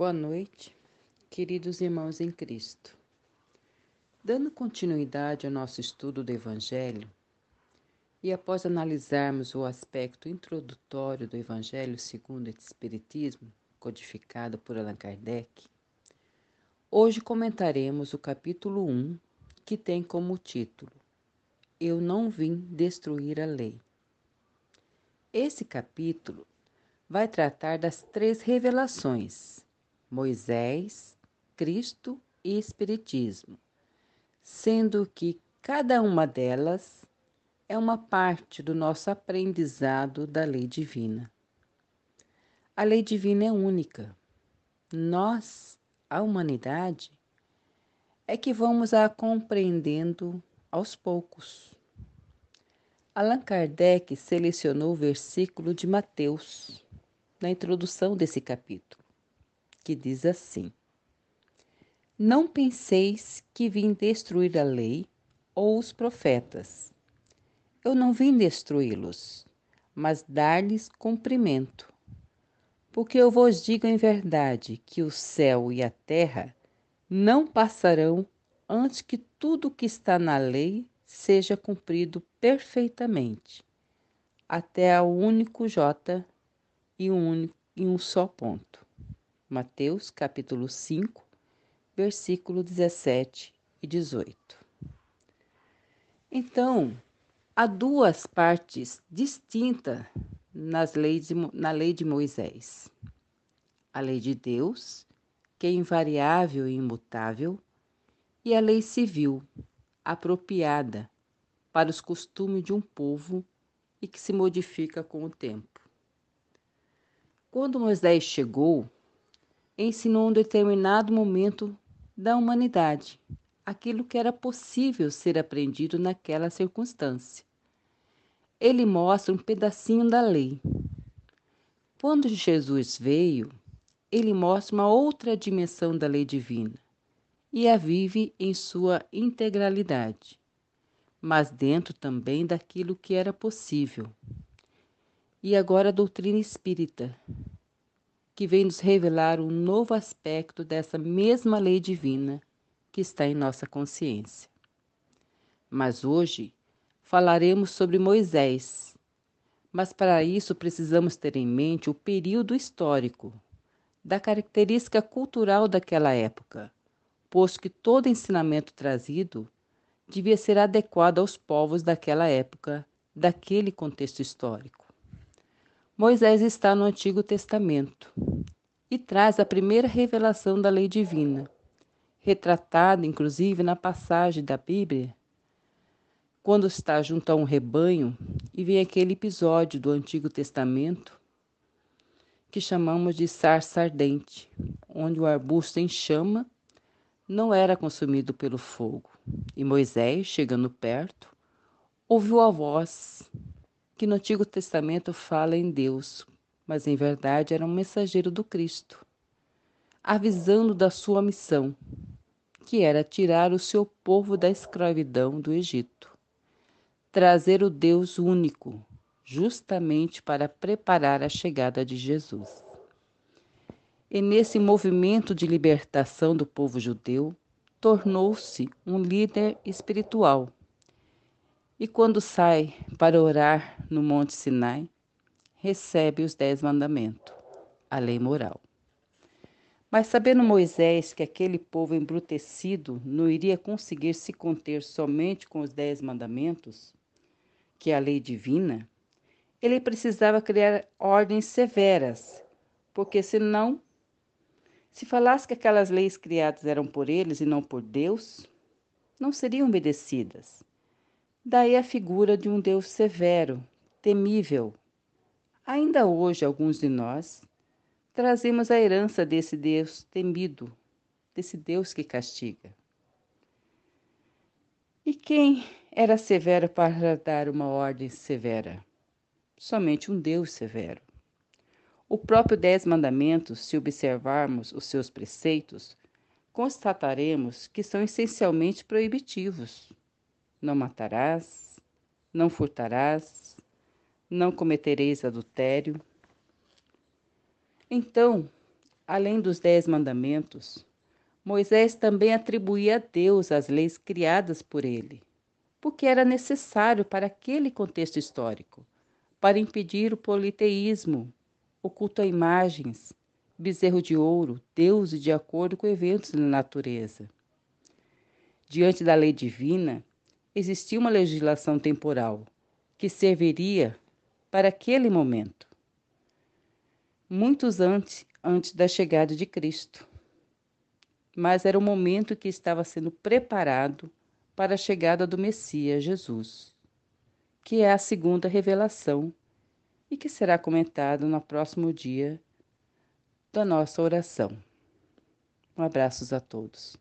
Boa noite, queridos irmãos em Cristo. Dando continuidade ao nosso estudo do Evangelho, e após analisarmos o aspecto introdutório do Evangelho segundo o Espiritismo, codificado por Allan Kardec, hoje comentaremos o capítulo 1, que tem como título Eu não vim destruir a lei. Esse capítulo vai tratar das três revelações Moisés, Cristo e Espiritismo, sendo que cada uma delas é uma parte do nosso aprendizado da lei divina. A lei divina é única. Nós, a humanidade, é que vamos a compreendendo aos poucos. Allan Kardec selecionou o versículo de Mateus na introdução desse capítulo que diz assim: Não penseis que vim destruir a lei ou os profetas. Eu não vim destruí-los, mas dar-lhes cumprimento. Porque eu vos digo em verdade que o céu e a terra não passarão antes que tudo o que está na lei seja cumprido perfeitamente, até o único J e um, único, e um só ponto. Mateus capítulo 5, versículo 17 e 18. Então, há duas partes distintas nas leis de, na lei de Moisés. A lei de Deus, que é invariável e imutável, e a lei civil, apropriada para os costumes de um povo e que se modifica com o tempo. Quando Moisés chegou, ensinou um determinado momento da humanidade, aquilo que era possível ser aprendido naquela circunstância. Ele mostra um pedacinho da lei. Quando Jesus veio, ele mostra uma outra dimensão da lei divina e a vive em sua integralidade, mas dentro também daquilo que era possível. E agora a doutrina espírita, que vem nos revelar um novo aspecto dessa mesma lei divina que está em nossa consciência. Mas hoje falaremos sobre Moisés. Mas para isso precisamos ter em mente o período histórico, da característica cultural daquela época, posto que todo ensinamento trazido devia ser adequado aos povos daquela época, daquele contexto histórico. Moisés está no Antigo Testamento e traz a primeira revelação da lei divina, retratada inclusive na passagem da Bíblia, quando está junto a um rebanho e vem aquele episódio do Antigo Testamento que chamamos de sarça ardente, onde o arbusto em chama não era consumido pelo fogo. E Moisés, chegando perto, ouviu a voz que no Antigo Testamento fala em Deus, mas em verdade era um mensageiro do Cristo, avisando da sua missão, que era tirar o seu povo da escravidão do Egito, trazer o Deus único, justamente para preparar a chegada de Jesus. E nesse movimento de libertação do povo judeu, tornou-se um líder espiritual e quando sai para orar no Monte Sinai, recebe os Dez Mandamentos, a lei moral. Mas sabendo Moisés que aquele povo embrutecido não iria conseguir se conter somente com os Dez Mandamentos, que é a lei divina, ele precisava criar ordens severas, porque senão, se falasse que aquelas leis criadas eram por eles e não por Deus, não seriam obedecidas. Daí a figura de um Deus severo, temível. Ainda hoje, alguns de nós trazemos a herança desse Deus temido, desse Deus que castiga. E quem era severo para dar uma ordem severa? Somente um Deus severo. O próprio Dez Mandamentos, se observarmos os seus preceitos, constataremos que são essencialmente proibitivos não matarás, não furtarás, não cometereis adultério. Então, além dos dez mandamentos, Moisés também atribuía a Deus as leis criadas por ele, porque era necessário para aquele contexto histórico, para impedir o politeísmo, o culto a imagens, bezerro de ouro, Deus de acordo com eventos da natureza. Diante da lei divina, existia uma legislação temporal que serviria para aquele momento, muitos antes, antes da chegada de Cristo. Mas era o momento que estava sendo preparado para a chegada do Messias Jesus, que é a segunda revelação e que será comentado no próximo dia da nossa oração. Um abraço a todos.